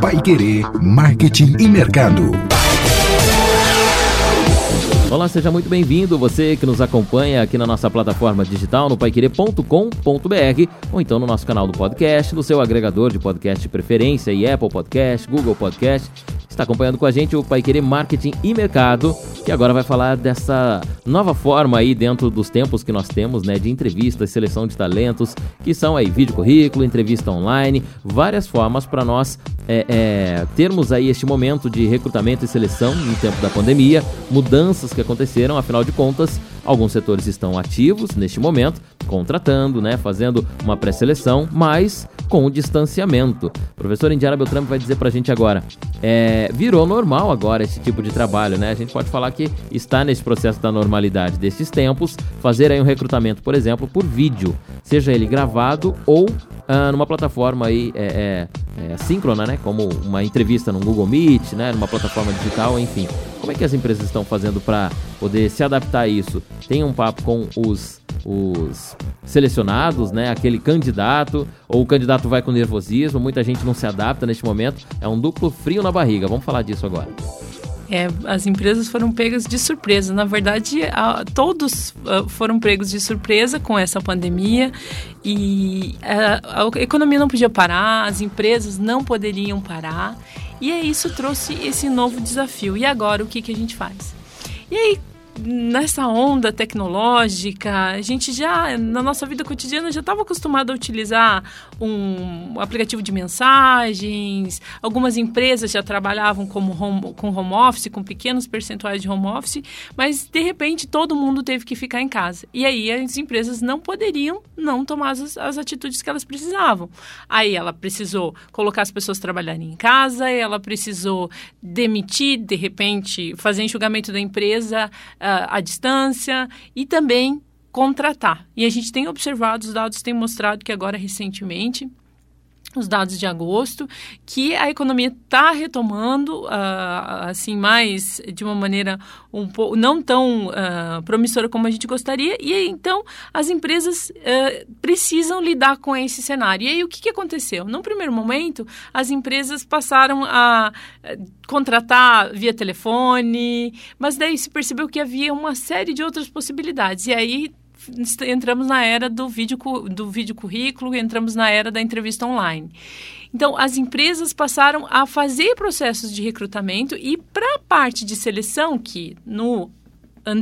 Pai Querer Marketing e Mercado. Olá, seja muito bem-vindo, você que nos acompanha aqui na nossa plataforma digital no paiquerê.com.br ou então no nosso canal do podcast, no seu agregador de podcast de preferência e Apple Podcast, Google Podcast Está acompanhando com a gente o Pai Querer Marketing e Mercado, que agora vai falar dessa nova forma aí dentro dos tempos que nós temos, né, de entrevistas, seleção de talentos, que são aí vídeo currículo, entrevista online, várias formas para nós é, é, termos aí este momento de recrutamento e seleção no tempo da pandemia, mudanças que aconteceram, afinal de contas, alguns setores estão ativos neste momento, contratando, né, fazendo uma pré-seleção, mas com o distanciamento. Professor Indiana Beltrame vai dizer para a gente agora, é, virou normal agora esse tipo de trabalho, né? A gente pode falar que está nesse processo da normalidade desses tempos, fazer aí um recrutamento, por exemplo, por vídeo, seja ele gravado ou ah, numa plataforma aí é, é, é, síncrona, né? Como uma entrevista no Google Meet, né? Numa plataforma digital, enfim. Como é que as empresas estão fazendo para poder se adaptar a isso? Tem um papo com os os selecionados, né? Aquele candidato, ou o candidato vai com nervosismo, muita gente não se adapta neste momento. É um duplo frio na barriga. Vamos falar disso agora. É, as empresas foram pegas de surpresa. Na verdade, a, todos a, ah, foram pegos de surpresa com essa pandemia e a, a, economia não podia parar, as empresas não poderiam parar. E aí isso trouxe esse novo desafio. E agora o que, que a gente faz? E aí, nessa onda tecnológica, a gente já, na nossa vida cotidiana, já estava acostumado a utilizar um aplicativo de mensagens. Algumas empresas já trabalhavam como home, com home office, com pequenos percentuais de home office, mas de repente todo mundo teve que ficar em casa. E aí as empresas não poderiam não tomar as, as atitudes que elas precisavam. Aí ela precisou colocar as pessoas trabalharem em casa, ela precisou demitir, de repente, fazer enxugamento da empresa à distância e também contratar. E a gente tem observado, os dados têm mostrado que agora recentemente os dados de agosto, que a economia está retomando, uh, assim, mais de uma maneira um pouco não tão uh, promissora como a gente gostaria, e então as empresas uh, precisam lidar com esse cenário. E aí o que, que aconteceu? No primeiro momento, as empresas passaram a contratar via telefone, mas daí se percebeu que havia uma série de outras possibilidades. E aí entramos na era do vídeo, do vídeo currículo, entramos na era da entrevista online. Então, as empresas passaram a fazer processos de recrutamento e para a parte de seleção, que no,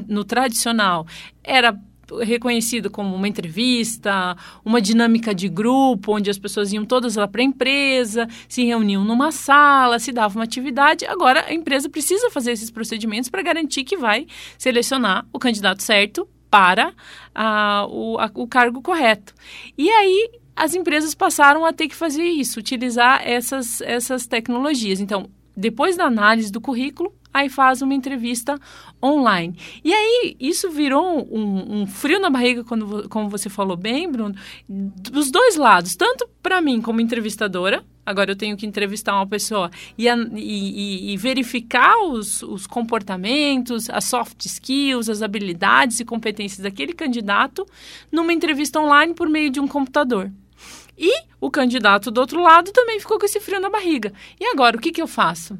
no tradicional era reconhecido como uma entrevista, uma dinâmica de grupo, onde as pessoas iam todas lá para a empresa, se reuniam numa sala, se dava uma atividade. Agora, a empresa precisa fazer esses procedimentos para garantir que vai selecionar o candidato certo para o, a, o cargo correto. E aí as empresas passaram a ter que fazer isso, utilizar essas, essas tecnologias. Então, depois da análise do currículo, aí faz uma entrevista online. E aí, isso virou um, um frio na barriga, quando, como você falou bem, Bruno, dos dois lados, tanto para mim como entrevistadora, agora eu tenho que entrevistar uma pessoa e, e, e, verificar os, os comportamentos, as soft skills, as habilidades e competências daquele candidato numa entrevista online por meio de um computador. E o candidato do outro lado também ficou com esse frio na barriga. E agora, o que, que eu faço?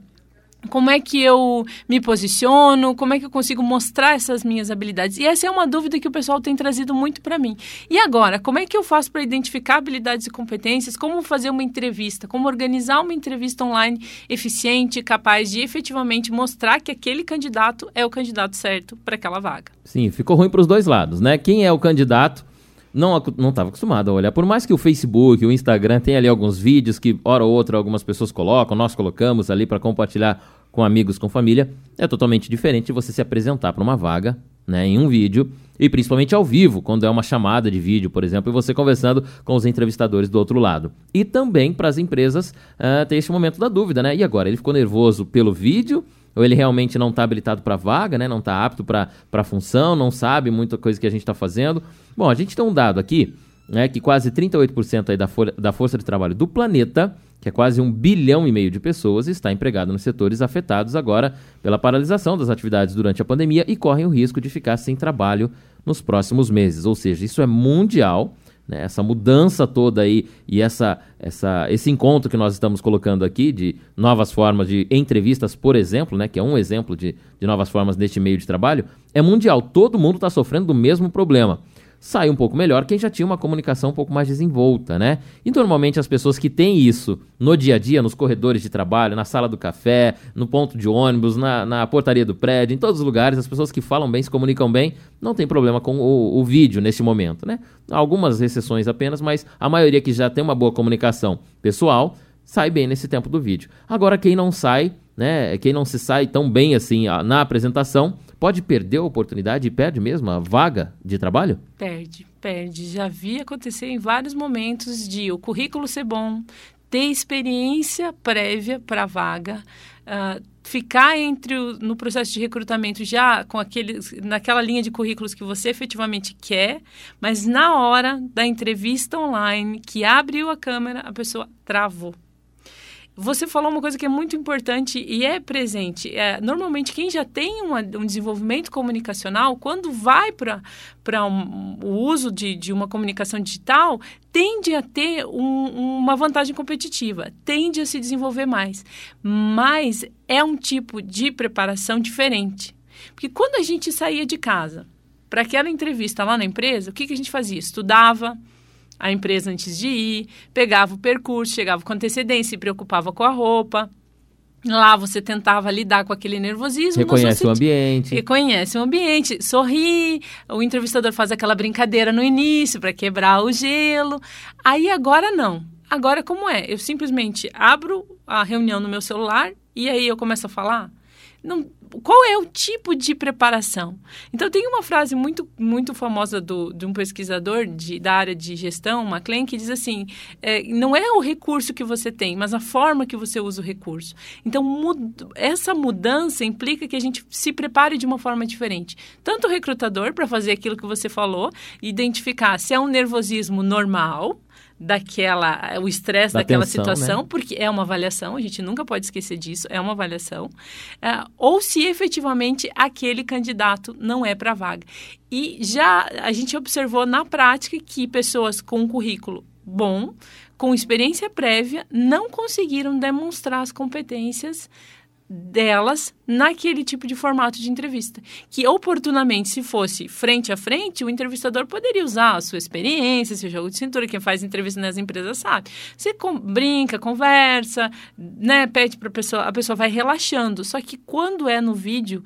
Como é que eu me posiciono? Como é que eu consigo mostrar essas minhas habilidades? E essa é uma dúvida que o pessoal tem trazido muito para mim. E agora, como é que eu faço para identificar habilidades e competências? Como fazer uma entrevista? Como organizar uma entrevista online eficiente, capaz de efetivamente mostrar que aquele candidato é o candidato certo para aquela vaga? Sim, ficou ruim para os dois lados, né? Quem é o candidato? Não estava acostumado a olhar. Por mais que o Facebook, o Instagram tenha ali alguns vídeos que hora ou outra algumas pessoas colocam, nós colocamos ali para compartilhar com amigos, com família, é totalmente diferente você se apresentar para uma vaga, né, em um vídeo e principalmente ao vivo, quando é uma chamada de vídeo, por exemplo, e você conversando com os entrevistadores do outro lado. E também para as empresas uh, ter esse momento da dúvida, né? E agora, ele ficou nervoso pelo vídeo ou ele realmente não está habilitado para vaga, né? não está apto para a função, não sabe muita coisa que a gente está fazendo. Bom, a gente tem um dado aqui, né, que quase 38% aí da, da força de trabalho do planeta, que é quase um bilhão e meio de pessoas, está empregado nos setores afetados agora pela paralisação das atividades durante a pandemia e correm o risco de ficar sem trabalho nos próximos meses. Ou seja, isso é mundial né, essa mudança toda aí e essa, essa, esse encontro que nós estamos colocando aqui de novas formas de entrevistas, por exemplo, né, que é um exemplo de, de novas formas neste meio de trabalho, é mundial. Todo mundo está sofrendo do mesmo problema sai um pouco melhor quem já tinha uma comunicação um pouco mais desenvolta, né? E normalmente as pessoas que têm isso no dia a dia, nos corredores de trabalho, na sala do café, no ponto de ônibus, na, na portaria do prédio, em todos os lugares, as pessoas que falam bem, se comunicam bem, não tem problema com o, o vídeo neste momento, né? Algumas exceções apenas, mas a maioria que já tem uma boa comunicação pessoal sai bem nesse tempo do vídeo. Agora, quem não sai, né? Quem não se sai tão bem assim na apresentação, pode perder a oportunidade e perde mesmo a vaga de trabalho? Perde, perde. Já vi acontecer em vários momentos de o currículo ser bom, ter experiência prévia para a vaga, uh, ficar entre o, no processo de recrutamento já com aquele, naquela linha de currículos que você efetivamente quer, mas na hora da entrevista online que abriu a câmera, a pessoa travou você falou uma coisa que é muito importante e é presente. É, normalmente, quem já tem uma, um desenvolvimento comunicacional, quando vai para um, o uso de, de uma comunicação digital, tende a ter um, uma vantagem competitiva, tende a se desenvolver mais. Mas é um tipo de preparação diferente. Porque quando a gente saía de casa para aquela entrevista lá na empresa, o que, que a gente fazia? Estudava a empresa antes de ir, pegava o percurso, chegava com antecedência, se preocupava com a roupa. Lá você tentava lidar com aquele nervosismo. Reconhece o ambiente. Reconhece o ambiente, sorri. O entrevistador faz aquela brincadeira no início para quebrar o gelo. Aí agora não. Agora como é? Eu simplesmente abro a reunião no meu celular e aí eu começo a falar. Não, qual é o tipo de preparação? Então, tem uma frase muito, muito famosa do, de um pesquisador de, da área de gestão, McLean, que diz assim: é, não é o recurso que você tem, mas a forma que você usa o recurso. Então, mud essa mudança implica que a gente se prepare de uma forma diferente. Tanto o recrutador, para fazer aquilo que você falou, identificar se é um nervosismo normal, daquela o estresse da daquela tensão, situação, né? porque é uma avaliação, a gente nunca pode esquecer disso, é uma avaliação, é, ou se efetivamente aquele candidato não é para a vaga. E já a gente observou na prática que pessoas com um currículo bom, com experiência prévia, não conseguiram demonstrar as competências delas naquele tipo de formato de entrevista. Que oportunamente, se fosse frente a frente, o entrevistador poderia usar a sua experiência, seu jogo de cintura. Quem faz entrevista nas empresas sabe. Você com, brinca, conversa, né, pede para a pessoa, a pessoa vai relaxando. Só que quando é no vídeo,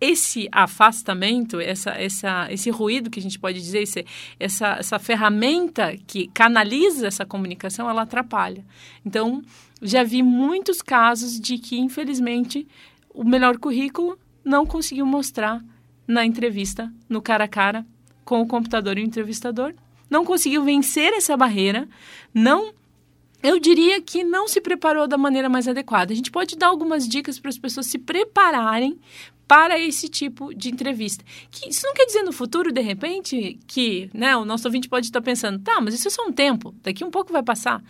esse afastamento, essa, essa, esse ruído que a gente pode dizer, esse, essa, essa ferramenta que canaliza essa comunicação, ela atrapalha. Então, já vi muitos casos de que, infelizmente, o melhor currículo não conseguiu mostrar na entrevista, no cara a cara, com o computador e o entrevistador. Não conseguiu vencer essa barreira, não eu diria que não se preparou da maneira mais adequada. A gente pode dar algumas dicas para as pessoas se prepararem para esse tipo de entrevista. Que isso não quer dizer no futuro, de repente, que né, o nosso ouvinte pode estar pensando, tá, mas isso é só um tempo, daqui um pouco vai passar.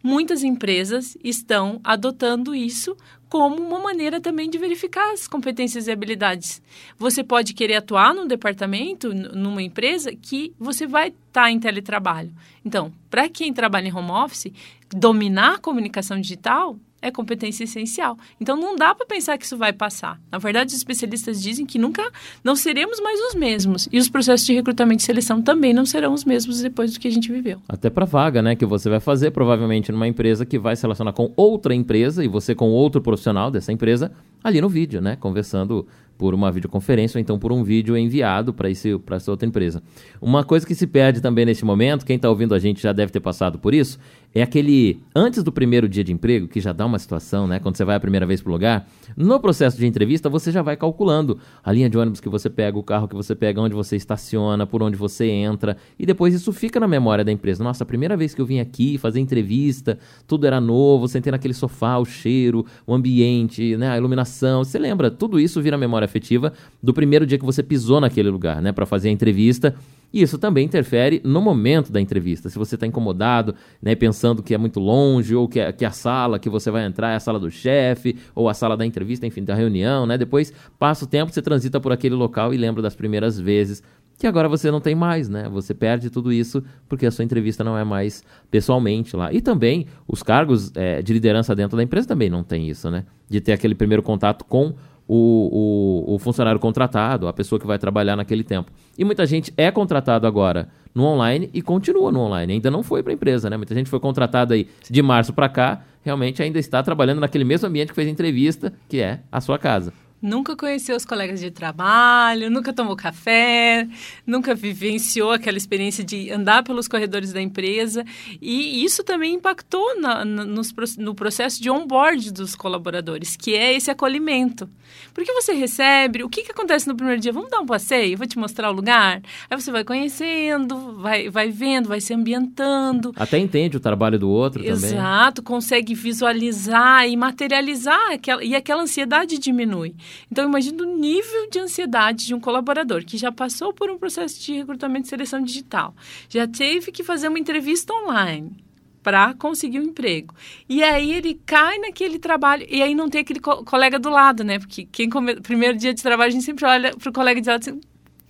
Muitas empresas estão adotando isso como uma maneira também de verificar as competências e habilidades. Você pode querer atuar num departamento, numa empresa, que você vai estar tá em teletrabalho. Então, para quem trabalha em home office, dominar a comunicação digital é competência essencial. Então não dá para pensar que isso vai passar. Na verdade, os especialistas dizem que nunca não seremos mais os mesmos e os processos de recrutamento e seleção também não serão os mesmos depois do que a gente viveu. Até para vaga, né, que você vai fazer provavelmente numa empresa que vai se relacionar com outra empresa e você com outro profissional dessa empresa ali no vídeo, né, conversando por uma videoconferência ou então por um vídeo enviado para essa outra empresa. Uma coisa que se perde também neste momento, quem está ouvindo a gente já deve ter passado por isso, é aquele antes do primeiro dia de emprego, que já dá uma situação, né? Quando você vai a primeira vez para o lugar, no processo de entrevista você já vai calculando a linha de ônibus que você pega, o carro que você pega, onde você estaciona, por onde você entra, e depois isso fica na memória da empresa. Nossa, a primeira vez que eu vim aqui fazer entrevista, tudo era novo, sentei naquele sofá, o cheiro, o ambiente, né? A iluminação, você lembra? Tudo isso vira memória afetiva do primeiro dia que você pisou naquele lugar, né? Para fazer a entrevista E isso também interfere no momento da entrevista. Se você está incomodado, né, pensando que é muito longe, ou que, é, que a sala que você vai entrar é a sala do chefe, ou a sala da entrevista, enfim, da reunião, né? Depois passa o tempo, você transita por aquele local e lembra das primeiras vezes que agora você não tem mais, né? Você perde tudo isso porque a sua entrevista não é mais pessoalmente lá. E também os cargos é, de liderança dentro da empresa também não tem isso, né? De ter aquele primeiro contato com o, o, o, funcionário contratado, a pessoa que vai trabalhar naquele tempo. E muita gente é contratado agora no online e continua no online, ainda não foi para a empresa, né? Muita gente foi contratada aí de março para cá, realmente ainda está trabalhando naquele mesmo ambiente que fez a entrevista, que é a sua casa. Nunca conheceu os colegas de trabalho, nunca tomou café, nunca vivenciou aquela experiência de andar pelos corredores da empresa. E isso também impactou na, na, nos, no processo de onboard dos colaboradores, que é esse acolhimento. Porque você recebe, o que, que acontece no primeiro dia? Vamos dar um passeio? Vou te mostrar o lugar? Aí você vai conhecendo, vai, vai vendo, vai se ambientando. Até entende o trabalho do outro Exato, também. Exato, consegue visualizar e materializar, aquela, e aquela ansiedade diminui. Então, imagine o nível de ansiedade de um colaborador que já passou por um processo de recrutamento e seleção digital, já teve que fazer uma entrevista online para conseguir um emprego. E aí ele cai naquele trabalho e aí não tem aquele co colega do lado, né? Porque quem come... primeiro dia de trabalho a gente sempre olha para o colega de lado assim,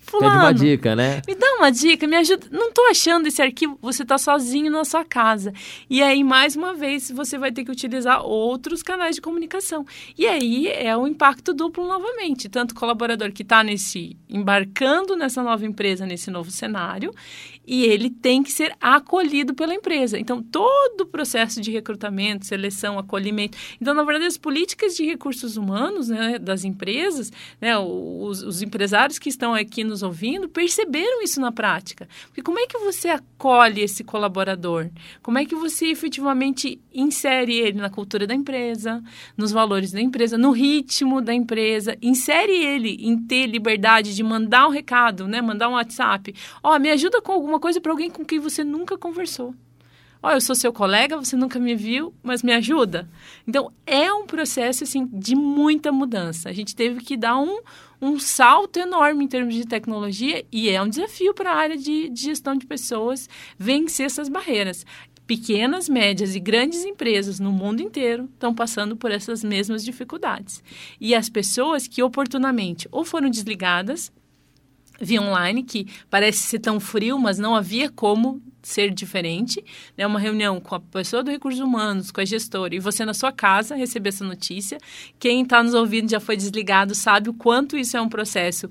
Fulano, Pede uma dica, né? Me dá uma dica, me ajuda. Não estou achando esse arquivo, você está sozinho na sua casa. E aí, mais uma vez, você vai ter que utilizar outros canais de comunicação. E aí é o impacto duplo novamente. Tanto o colaborador que está nesse embarcando nessa nova empresa, nesse novo cenário, e ele tem que ser acolhido pela empresa. Então, todo o processo de recrutamento, seleção, acolhimento. Então, na verdade, as políticas de recursos humanos né, das empresas, né, os, os empresários que estão aqui nos ouvindo, perceberam isso na prática. Porque como é que você acolhe esse colaborador? Como é que você efetivamente insere ele na cultura da empresa, nos valores da empresa, no ritmo da empresa, insere ele em ter liberdade de mandar um recado, né, mandar um WhatsApp. Ó, oh, me ajuda com alguma coisa para alguém com quem você nunca conversou. Oh, eu sou seu colega, você nunca me viu, mas me ajuda. Então, é um processo, assim, de muita mudança. A gente teve que dar um, um salto enorme em termos de tecnologia e é um desafio para a área de, de gestão de pessoas vencer essas barreiras pequenas, médias e grandes empresas no mundo inteiro estão passando por essas mesmas dificuldades. E as pessoas que oportunamente ou foram desligadas via online, que parece ser tão frio, mas não havia como ser diferente. Né? Uma reunião com a pessoa do recursos humanos, com a gestora, e você na sua casa receber essa notícia. Quem está nos ouvindo já foi desligado, sabe o quanto isso é um processo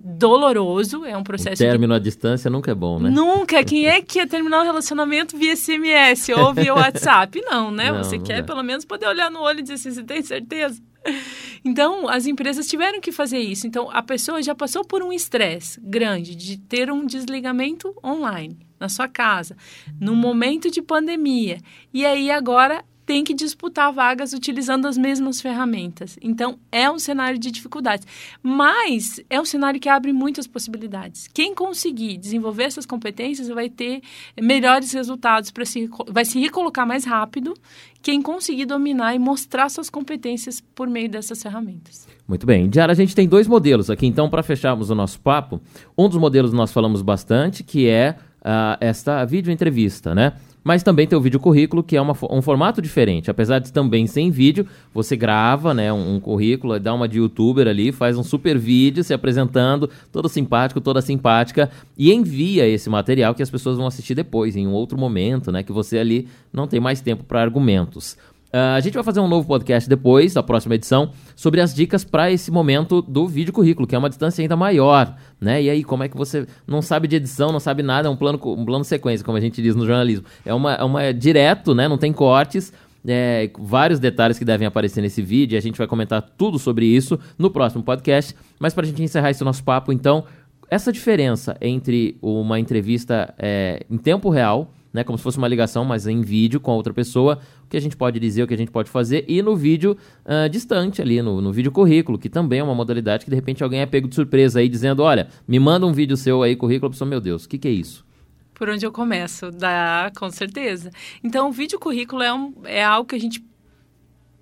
doloroso, é um processo. O término de... à distância nunca é bom, né? Nunca. Quem é que ia terminar o um relacionamento via SMS ou via WhatsApp? Não, né? Não, você não quer é. pelo menos poder olhar no olho e dizer assim, você tem certeza? Então, as empresas tiveram que fazer isso. Então, a pessoa já passou por um estresse grande de ter um desligamento online na sua casa, no momento de pandemia. E aí agora tem que disputar vagas utilizando as mesmas ferramentas. Então, é um cenário de dificuldades. Mas é um cenário que abre muitas possibilidades. Quem conseguir desenvolver essas competências vai ter melhores resultados para se vai se recolocar mais rápido. Quem conseguir dominar e mostrar suas competências por meio dessas ferramentas. Muito bem. Diara, a gente tem dois modelos aqui. Então, para fecharmos o nosso papo, um dos modelos nós falamos bastante, que é uh, esta vídeo entrevista, né? Mas também tem o vídeo currículo, que é uma, um formato diferente. Apesar de também sem vídeo, você grava né, um, um, currículo, dá uma de youtuber ali, faz um super vídeo se apresentando, todo simpático, toda simpática, e envia esse material que as pessoas vão assistir depois, em um outro momento, né? Que você ali não tem mais tempo para argumentos. Uh, a gente vai fazer um novo podcast depois, da próxima edição, sobre as dicas para esse momento do vídeo currículo, que é uma distância ainda maior, né? E aí, como é que você não sabe de edição, não sabe nada, é um plano, um plano sequência, como a gente diz no jornalismo. É uma, é uma direto, né? Não tem cortes. É, vários detalhes que devem aparecer nesse vídeo. A gente vai comentar tudo sobre isso no próximo podcast. Mas para a gente encerrar esse nosso papo, então, essa diferença entre uma entrevista é, em tempo real né, como se fosse uma ligação, mas em vídeo com a outra pessoa, o que a gente pode dizer, o que a gente pode fazer, e no vídeo uh, distante ali, no, no vídeo currículo, que também é uma modalidade que de repente alguém é pego de surpresa aí, dizendo, olha, me manda um vídeo seu aí, currículo, a pessoa, meu Deus, o que, que é isso? Por onde eu começo? Dá, com certeza. Então, o vídeo currículo é, um, é algo que a gente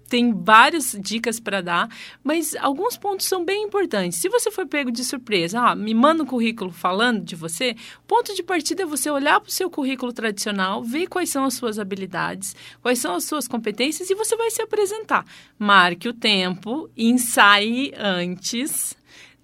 tem várias dicas para dar, mas alguns pontos são bem importantes. Se você foi pego de surpresa, ah, me manda um currículo falando de você, ponto de partida é você olhar para o seu currículo tradicional, ver quais são as suas habilidades, quais são as suas competências e você vai se apresentar. Marque o tempo, ensaie antes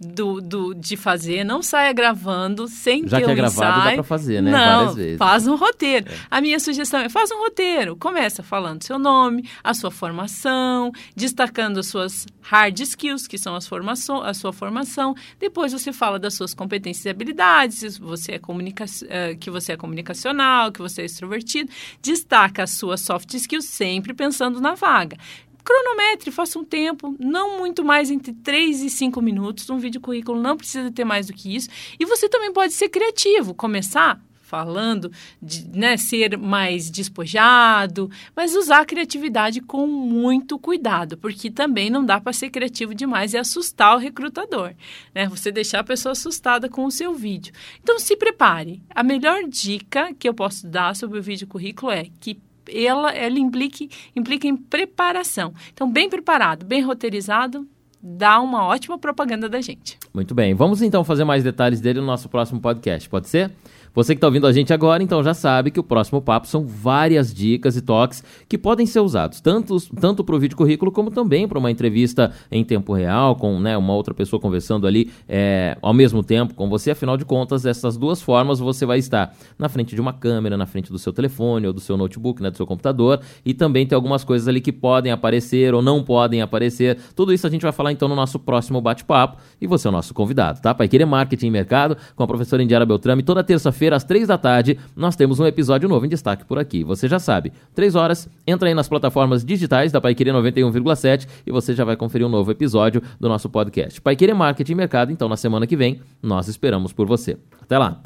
do, do, de fazer, não saia gravando sem Já que um é gravado, ensaio. dá pra fazer, né? Não, Várias vezes. faz um roteiro. É. A minha sugestão é, faz um roteiro. Começa falando seu nome, a sua formação, destacando as suas hard skills, que são as formação, a sua formação. Depois você fala das suas competências e habilidades, se você é comunica eh, que você é comunicacional, que você é extrovertido. Destaca as suas soft skills, sempre pensando na vaga cronometre, faça um tempo, não muito mais entre 3 e 5 minutos. Um vídeo currículo não precisa ter mais do que isso. E você também pode ser criativo, começar falando de né, ser mais despojado, mas usar a criatividade com muito cuidado, porque também não dá para ser criativo demais e assustar o recrutador, né? Você deixar a pessoa assustada com o seu vídeo. Então se prepare. A melhor dica que eu posso dar sobre o vídeo currículo é que ela, ela implique, implica em preparação. Então, bem preparado, bem roteirizado, dá uma ótima propaganda da gente. Muito bem. Vamos então fazer mais detalhes dele no nosso próximo podcast, pode ser? Você que está ouvindo a gente agora, então já sabe que o próximo papo são várias dicas e toques que podem ser usados tanto, tanto para o vídeo currículo como também para uma entrevista em tempo real, com né, uma outra pessoa conversando ali é, ao mesmo tempo com você. Afinal de contas, essas duas formas você vai estar na frente de uma câmera, na frente do seu telefone ou do seu notebook, né, do seu computador, e também tem algumas coisas ali que podem aparecer ou não podem aparecer. Tudo isso a gente vai falar então no nosso próximo bate-papo e você é o nosso convidado, tá? Pai Querer Marketing e Mercado com a professora Indiara Beltrame toda terça-feira às três da tarde, nós temos um episódio novo em destaque por aqui. Você já sabe, três horas, entra aí nas plataformas digitais da Paiqueria 91,7 e você já vai conferir um novo episódio do nosso podcast. Paiqueria Marketing e Mercado, então na semana que vem, nós esperamos por você. Até lá!